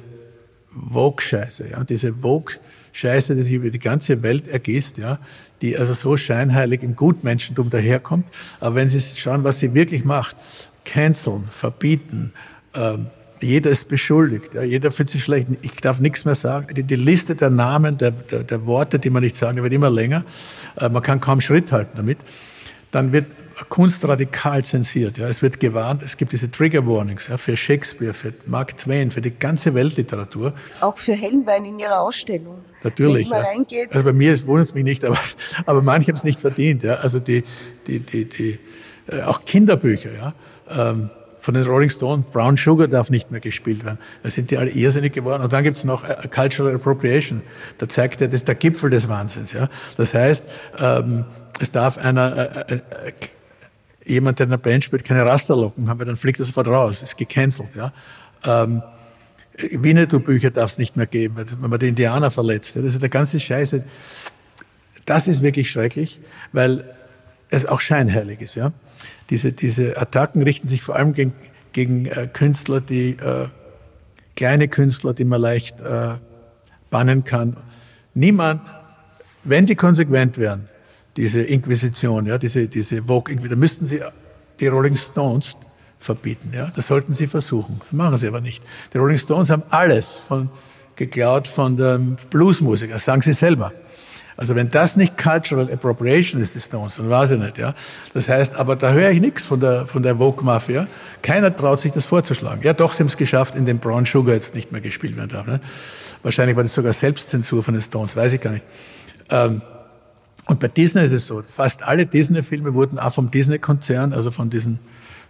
Vogue-Scheiße, ja, diese Vogue-Scheiße, die sich über die ganze Welt ergießt, ja, die also so scheinheilig im Gutmenschentum daherkommt. Aber wenn Sie schauen, was sie wirklich macht, canceln, verbieten, ähm, jeder ist beschuldigt, ja, jeder fühlt sich schlecht. Ich darf nichts mehr sagen. Die, die Liste der Namen, der, der, der, Worte, die man nicht sagen, wird immer länger. Äh, man kann kaum Schritt halten damit. Dann wird Kunst radikal zensiert. Ja. Es wird gewarnt, es gibt diese Trigger Warnings ja, für Shakespeare, für Mark Twain, für die ganze Weltliteratur. Auch für Hellenwein in ihrer Ausstellung. Natürlich. Wenn man ja. Also bei mir wundert es mich nicht, aber, aber manche haben es nicht verdient. Ja. Also die, die, die, die, äh, auch Kinderbücher, ja. Ähm, von den Rolling Stones, Brown Sugar darf nicht mehr gespielt werden. Da sind die alle irrsinnig geworden. Und dann gibt's noch äh, Cultural Appropriation. Da zeigt er, das ist der Gipfel des Wahnsinns. Ja? Das heißt, ähm, es darf einer, äh, äh, äh jemand, der in der Band spielt, keine Rasterlocken haben, weil dann fliegt er sofort raus, ist gecancelt. Ja? Ähm, Winnetou-Bücher darf es nicht mehr geben, wenn man die Indianer verletzt. Das ist der ganze Scheiße. Das ist wirklich schrecklich, weil es auch scheinheilig ist. Ja? Diese, diese Attacken richten sich vor allem gegen, gegen äh, Künstler, die äh, kleine Künstler, die man leicht äh, bannen kann. Niemand, wenn die konsequent wären, diese Inquisition, ja, diese, diese Vogue, da müssten sie die Rolling Stones verbieten. Ja? Das sollten sie versuchen. Das machen sie aber nicht. Die Rolling Stones haben alles von, geklaut von dem Bluesmusiker, sagen sie selber. Also wenn das nicht Cultural Appropriation ist, die Stones, dann weiß ich nicht. Ja? Das heißt, aber da höre ich nichts von der, von der Vogue-Mafia. Keiner traut sich das vorzuschlagen. Ja doch, sie haben es geschafft, in dem Brown Sugar jetzt nicht mehr gespielt werden darf. Ne? Wahrscheinlich war das sogar Selbstzensur von den Stones, weiß ich gar nicht. Ähm, und bei Disney ist es so, fast alle Disney-Filme wurden auch vom Disney-Konzern, also von diesen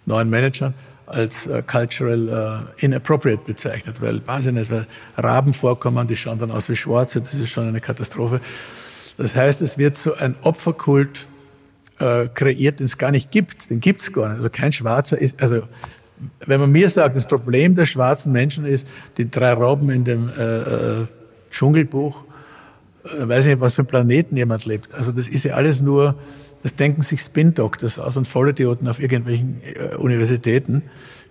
neuen Managern als äh, cultural äh, inappropriate bezeichnet, weil, weiß ich nicht, weil Raben vorkommen, die schauen dann aus wie Schwarze, das ist schon eine Katastrophe. Das heißt, es wird so ein Opferkult äh, kreiert, den es gar nicht gibt, den gibt's gar nicht. Also kein Schwarzer ist, also wenn man mir sagt, das Problem der schwarzen Menschen ist, die drei Robben in dem äh, äh Dschungelbuch, weiß ich nicht, was für ein Planeten jemand lebt. Also das ist ja alles nur das denken sich Spin-Doctors aus und Vollidioten auf irgendwelchen äh, Universitäten,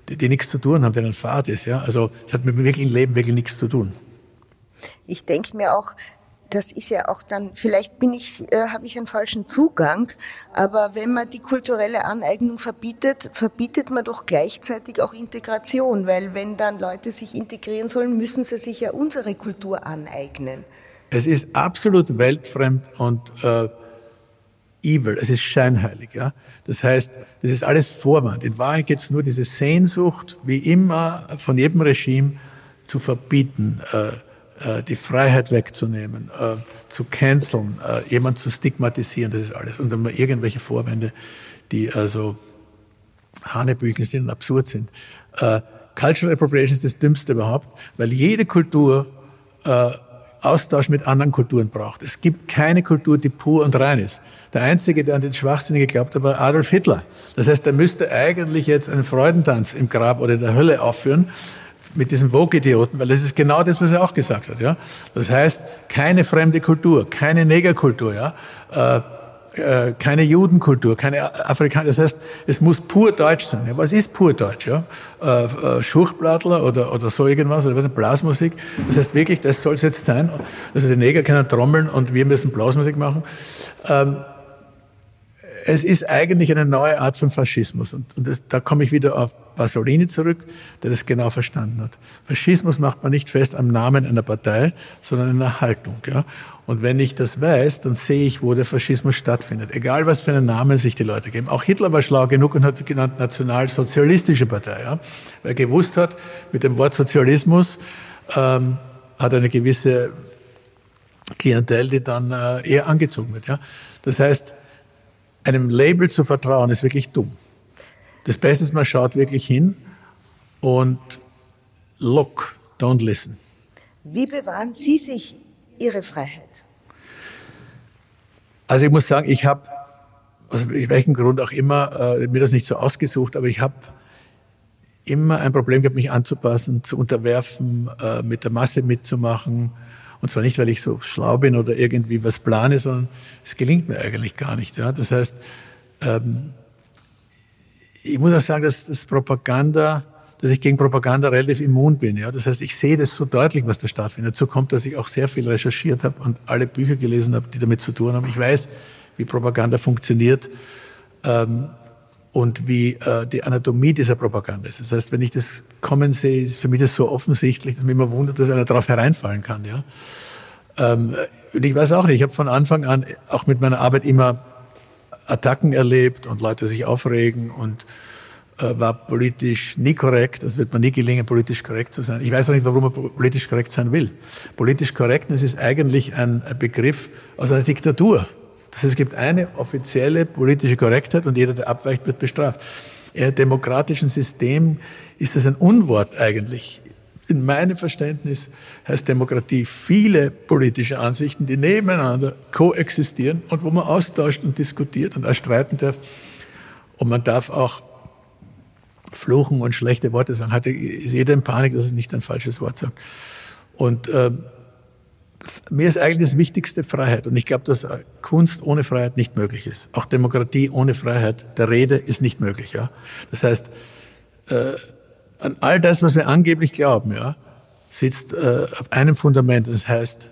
die, die, nichts zu tun haben, denen Fahrt ist. Ja? Also es hat mit dem wirklichen Leben wirklich nichts zu tun. Ich denke mir auch, das ist ja auch dann, vielleicht bin ich, äh, habe ich einen falschen Zugang, aber wenn man die kulturelle Aneignung verbietet, verbietet man doch gleichzeitig auch Integration, weil wenn dann Leute sich integrieren sollen, müssen sie sich ja unsere Kultur aneignen. Es ist absolut weltfremd und äh, evil, es ist scheinheilig. Ja? Das heißt, das ist alles Vorwand. In Wahrheit geht es nur diese Sehnsucht, wie immer von jedem Regime zu verbieten, äh, äh, die Freiheit wegzunehmen, äh, zu canceln, äh, jemand zu stigmatisieren, das ist alles. Und dann irgendwelche Vorwände, die also Hanebüchen sind und absurd sind. Äh, Cultural Appropriation ist das Dümmste überhaupt, weil jede Kultur äh, Austausch mit anderen Kulturen braucht. Es gibt keine Kultur, die pur und rein ist. Der Einzige, der an den Schwachsinn geglaubt hat, war Adolf Hitler. Das heißt, er müsste eigentlich jetzt einen Freudentanz im Grab oder in der Hölle aufführen mit diesem Vogue-Idioten, weil das ist genau das, was er auch gesagt hat. Ja? Das heißt, keine fremde Kultur, keine Negerkultur. Ja? Äh, äh, keine Judenkultur, keine Afrikaner. Das heißt, es muss pur deutsch sein. Ja, was ist pur deutsch? Ja? Äh, äh, Schuchblattler oder, oder so irgendwas, oder was, Blasmusik. Das heißt wirklich, das soll es jetzt sein. Also die Neger können trommeln und wir müssen Blasmusik machen. Ähm, es ist eigentlich eine neue Art von Faschismus. Und, und das, da komme ich wieder auf Pasolini zurück, der das genau verstanden hat. Faschismus macht man nicht fest am Namen einer Partei, sondern in einer Haltung. Ja? Und wenn ich das weiß, dann sehe ich, wo der Faschismus stattfindet. Egal, was für einen Namen sich die Leute geben. Auch Hitler war schlau genug und hat genannt Nationalsozialistische Partei. Ja? Weil er gewusst hat, mit dem Wort Sozialismus ähm, hat eine gewisse Klientel, die dann äh, eher angezogen wird. Ja? Das heißt, einem Label zu vertrauen, ist wirklich dumm. Das Beste ist, man schaut wirklich hin und look, don't listen. Wie bewahren Sie sich Ihre Freiheit? Also ich muss sagen, ich habe, aus welchem Grund auch immer, äh, mir das nicht so ausgesucht, aber ich habe immer ein Problem gehabt, mich anzupassen, zu unterwerfen, äh, mit der Masse mitzumachen, und zwar nicht, weil ich so schlau bin oder irgendwie was plane, sondern es gelingt mir eigentlich gar nicht. Ja? Das heißt, ähm, ich muss auch sagen, dass das Propaganda, dass ich gegen Propaganda relativ immun bin. Ja? Das heißt, ich sehe das so deutlich, was da stattfindet. Dazu kommt, dass ich auch sehr viel recherchiert habe und alle Bücher gelesen habe, die damit zu tun haben. Ich weiß, wie Propaganda funktioniert. Ähm, und wie äh, die Anatomie dieser Propaganda ist. Das heißt, wenn ich das kommen sehe, ist für mich das so offensichtlich, dass mich immer wundert, dass einer darauf hereinfallen kann. Ja? Ähm, und ich weiß auch nicht, ich habe von Anfang an auch mit meiner Arbeit immer Attacken erlebt und Leute sich aufregen und äh, war politisch nie korrekt. Das wird mir nie gelingen, politisch korrekt zu sein. Ich weiß auch nicht, warum man politisch korrekt sein will. Politisch Korrektness ist eigentlich ein Begriff aus einer Diktatur. Das heißt, es gibt eine offizielle politische Korrektheit und jeder, der abweicht, wird bestraft. Im demokratischen System ist das ein Unwort eigentlich. In meinem Verständnis heißt Demokratie viele politische Ansichten, die nebeneinander koexistieren und wo man austauscht und diskutiert und auch streiten darf. Und man darf auch fluchen und schlechte Worte sagen. Hatte, ist jeder in Panik, dass er nicht ein falsches Wort sagt. Und ähm, mir ist eigentlich das Wichtigste Freiheit. Und ich glaube, dass Kunst ohne Freiheit nicht möglich ist. Auch Demokratie ohne Freiheit der Rede ist nicht möglich. Ja? Das heißt, äh, an all das, was wir angeblich glauben, ja, sitzt äh, auf einem Fundament. Das heißt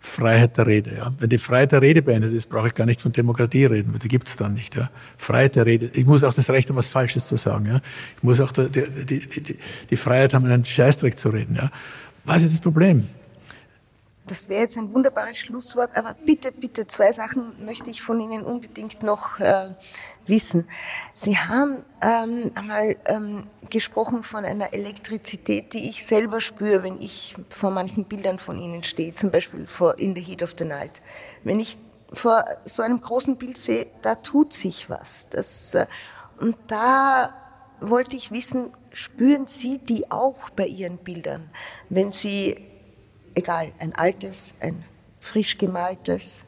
Freiheit der Rede. Ja? Wenn die Freiheit der Rede beendet ist, brauche ich gar nicht von Demokratie reden, weil die gibt es dann nicht. Ja? Freiheit der Rede. Ich muss auch das Recht haben, was Falsches zu sagen. Ja? Ich muss auch die, die, die, die Freiheit haben, einen Scheißdreck zu reden. Ja? Was ist das Problem? Das wäre jetzt ein wunderbares Schlusswort, aber bitte, bitte, zwei Sachen möchte ich von Ihnen unbedingt noch äh, wissen. Sie haben ähm, einmal ähm, gesprochen von einer Elektrizität, die ich selber spüre, wenn ich vor manchen Bildern von Ihnen stehe, zum Beispiel vor In the Heat of the Night. Wenn ich vor so einem großen Bild sehe, da tut sich was. Das, äh, und da wollte ich wissen, spüren Sie die auch bei Ihren Bildern, wenn Sie egal, ein altes, ein frisch gemaltes,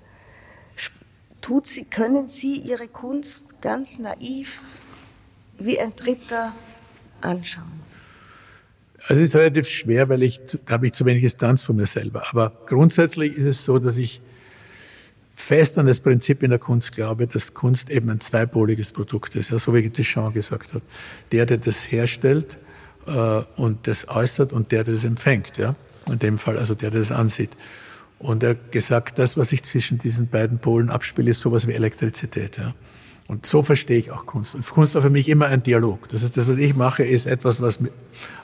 tut sie, können Sie Ihre Kunst ganz naiv wie ein Dritter anschauen? Also es ist relativ schwer, weil ich, da habe ich zu wenig Distanz von mir selber. Aber grundsätzlich ist es so, dass ich fest an das Prinzip in der Kunst glaube, dass Kunst eben ein zweipoliges Produkt ist, ja, so wie Deschamps gesagt hat. Der, der das herstellt äh, und das äußert und der, der das empfängt. Ja in dem Fall, also der, der das ansieht. Und er hat gesagt, das, was sich zwischen diesen beiden Polen abspielt, ist sowas wie Elektrizität. Ja. Und so verstehe ich auch Kunst. Und Kunst war für mich immer ein Dialog. Das heißt, das, was ich mache, ist etwas, was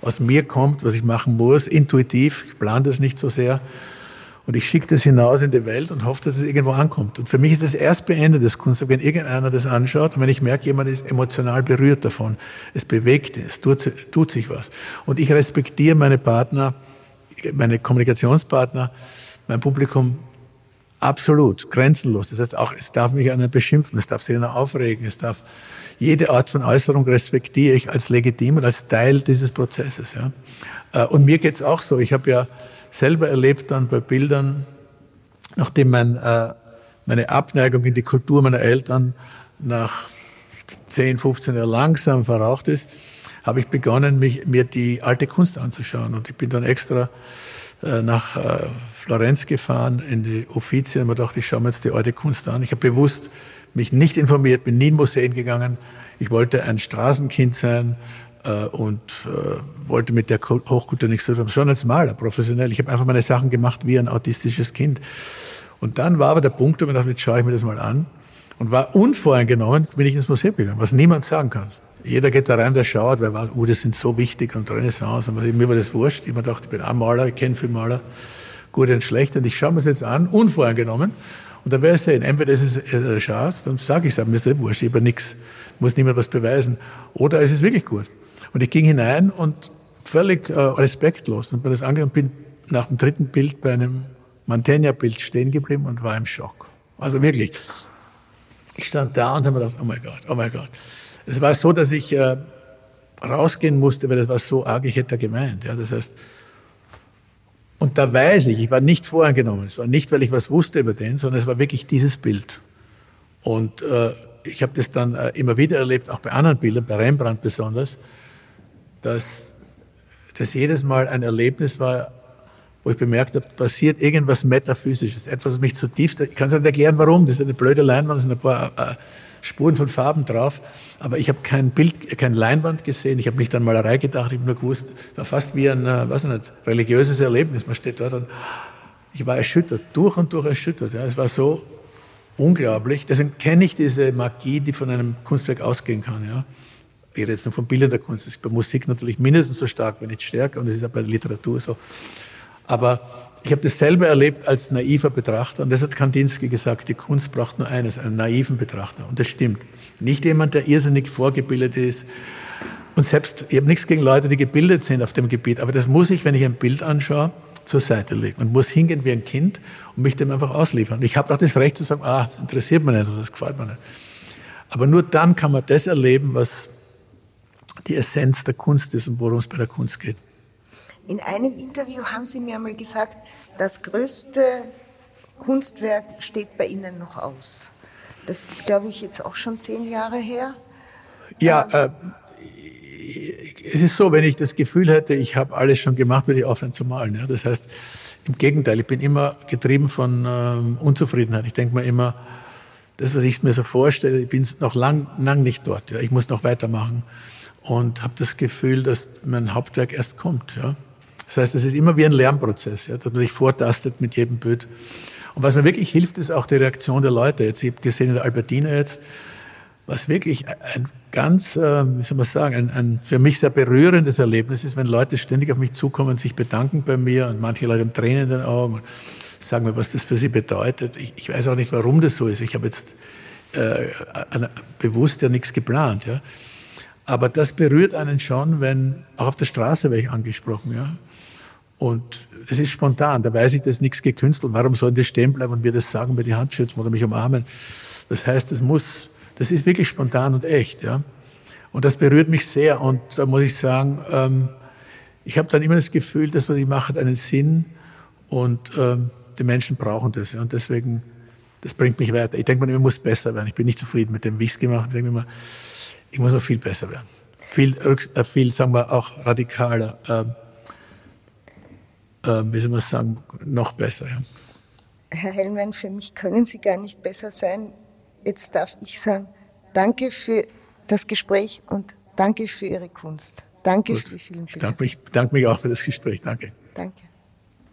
aus mir kommt, was ich machen muss, intuitiv. Ich plane das nicht so sehr. Und ich schicke das hinaus in die Welt und hoffe, dass es irgendwo ankommt. Und für mich ist es erst beendet, das Kunstwerk, wenn irgendeiner das anschaut und wenn ich merke, jemand ist emotional berührt davon. Es bewegt, es tut, tut sich was. Und ich respektiere meine Partner, meine Kommunikationspartner, mein Publikum absolut, grenzenlos. Das heißt auch, es darf mich einer beschimpfen, es darf sich einer aufregen, es darf jede Art von Äußerung respektiere ich als legitim und als Teil dieses Prozesses. Ja. Äh, und mir geht's auch so. Ich habe ja selber erlebt dann bei Bildern, nachdem mein, äh, meine Abneigung in die Kultur meiner Eltern nach 10, 15 Jahren langsam verraucht ist, habe ich begonnen, mich, mir die alte Kunst anzuschauen. Und ich bin dann extra äh, nach äh, Florenz gefahren, in die Uffizien, und mir dachte, ich schaue mir jetzt die alte Kunst an. Ich habe bewusst mich nicht informiert, bin nie in Museen gegangen. Ich wollte ein Straßenkind sein äh, und äh, wollte mit der Hochkultur nichts zu tun haben. Schon als Maler, professionell. Ich habe einfach meine Sachen gemacht wie ein autistisches Kind. Und dann war aber der Punkt, wo ich dachte, jetzt schaue ich mir das mal an. Und war unvoreingenommen, bin ich ins Museum gegangen, was niemand sagen kann. Jeder geht da rein, der schaut, weil, oh, das sind so wichtig und Renaissance. Und mir war das wurscht. Ich mir dachte, ich bin auch Maler, ich kenne viele Maler, gut und schlecht. Und ich schaue mir das jetzt an, unvoreingenommen. Und dann werde ich sehen, entweder ist es eine Chance, dann sage ich es, mir ist das wurscht, ich habe nichts, muss niemand was beweisen. Oder ist es wirklich gut. Und ich ging hinein und völlig äh, respektlos und bin das angegangen bin nach dem dritten Bild bei einem Mantegna-Bild stehen geblieben und war im Schock. Also wirklich. Ich stand da und habe mir gedacht, oh mein Gott, oh mein Gott. Es war so, dass ich äh, rausgehen musste, weil das war so arg, ich hätte gemeint. Ja, das heißt, und da weiß ich, ich war nicht voreingenommen. Es war nicht, weil ich was wusste über den, sondern es war wirklich dieses Bild. Und äh, ich habe das dann äh, immer wieder erlebt, auch bei anderen Bildern, bei Rembrandt besonders, dass das jedes Mal ein Erlebnis war, wo ich bemerkt habe, passiert irgendwas Metaphysisches, etwas, was mich zutiefst, ich kann es nicht erklären, warum, das ist eine blöde Leinwand, es sind ein paar äh, Spuren von Farben drauf, aber ich habe kein Bild, kein Leinwand gesehen, ich habe nicht an Malerei gedacht, ich habe nur gewusst, es war fast wie ein, äh, weiß nicht, religiöses Erlebnis, man steht dort und ich war erschüttert, durch und durch erschüttert, ja, es war so unglaublich, deswegen kenne ich diese Magie, die von einem Kunstwerk ausgehen kann, ja. Ich rede jetzt nur von Bildern der Kunst, das ist bei Musik natürlich mindestens so stark, wenn nicht stärker, und das ist auch bei der Literatur so. Aber ich habe dasselbe erlebt als naiver Betrachter. Und das hat Kandinsky gesagt, die Kunst braucht nur eines, einen naiven Betrachter. Und das stimmt. Nicht jemand, der irrsinnig vorgebildet ist. Und selbst, ich habe nichts gegen Leute, die gebildet sind auf dem Gebiet. Aber das muss ich, wenn ich ein Bild anschaue, zur Seite legen und muss hingehen wie ein Kind und mich dem einfach ausliefern. Ich habe auch das Recht zu sagen, ah, interessiert mich nicht oder das gefällt mir nicht. Aber nur dann kann man das erleben, was die Essenz der Kunst ist und worum es bei der Kunst geht. In einem Interview haben Sie mir einmal gesagt, das größte Kunstwerk steht bei Ihnen noch aus. Das ist, glaube ich, jetzt auch schon zehn Jahre her. Ja, äh, es ist so, wenn ich das Gefühl hätte, ich habe alles schon gemacht, würde ich aufhören zu malen. Ja? Das heißt, im Gegenteil, ich bin immer getrieben von ähm, Unzufriedenheit. Ich denke mir immer, das, was ich mir so vorstelle, ich bin noch lang, lang nicht dort. Ja? Ich muss noch weitermachen und habe das Gefühl, dass mein Hauptwerk erst kommt. Ja? Das heißt, es ist immer wie ein Lernprozess, ja, man sich vortastet mit jedem Bild. Und was mir wirklich hilft, ist auch die Reaktion der Leute. Jetzt, ich habe gesehen in der Albertina jetzt, was wirklich ein ganz, äh, wie soll man sagen, ein, ein für mich sehr berührendes Erlebnis ist, wenn Leute ständig auf mich zukommen und sich bedanken bei mir und manche Leute haben Tränen in den Augen und sagen mir, was das für sie bedeutet. Ich, ich weiß auch nicht, warum das so ist. Ich habe jetzt äh, bewusst ja nichts geplant. Ja. Aber das berührt einen schon, wenn, auch auf der Straße werde ich angesprochen, ja. Und es ist spontan, da weiß ich, das ist nichts gekünstelt. Warum sollen die stehen bleiben und mir das sagen, mir die Hand schützen oder mich umarmen? Das heißt, es muss, das ist wirklich spontan und echt, ja. Und das berührt mich sehr. Und da muss ich sagen, ähm, ich habe dann immer das Gefühl, das, was ich mache, hat einen Sinn und ähm, die Menschen brauchen das. Ja. Und deswegen, das bringt mich weiter. Ich denke mir, ich muss besser werden. Ich bin nicht zufrieden mit dem, wie ich es gemacht habe. Ich denke mir, ich muss noch viel besser werden. Viel, äh, viel sagen wir, auch radikaler. Ähm, äh, wie soll man sagen, noch besser. Ja. Herr Hellmann, für mich können Sie gar nicht besser sein. Jetzt darf ich sagen, danke für das Gespräch und danke für Ihre Kunst. Danke Gut. für die vielen Bilder. Ich danke mich, danke mich auch für das Gespräch. Danke. Danke.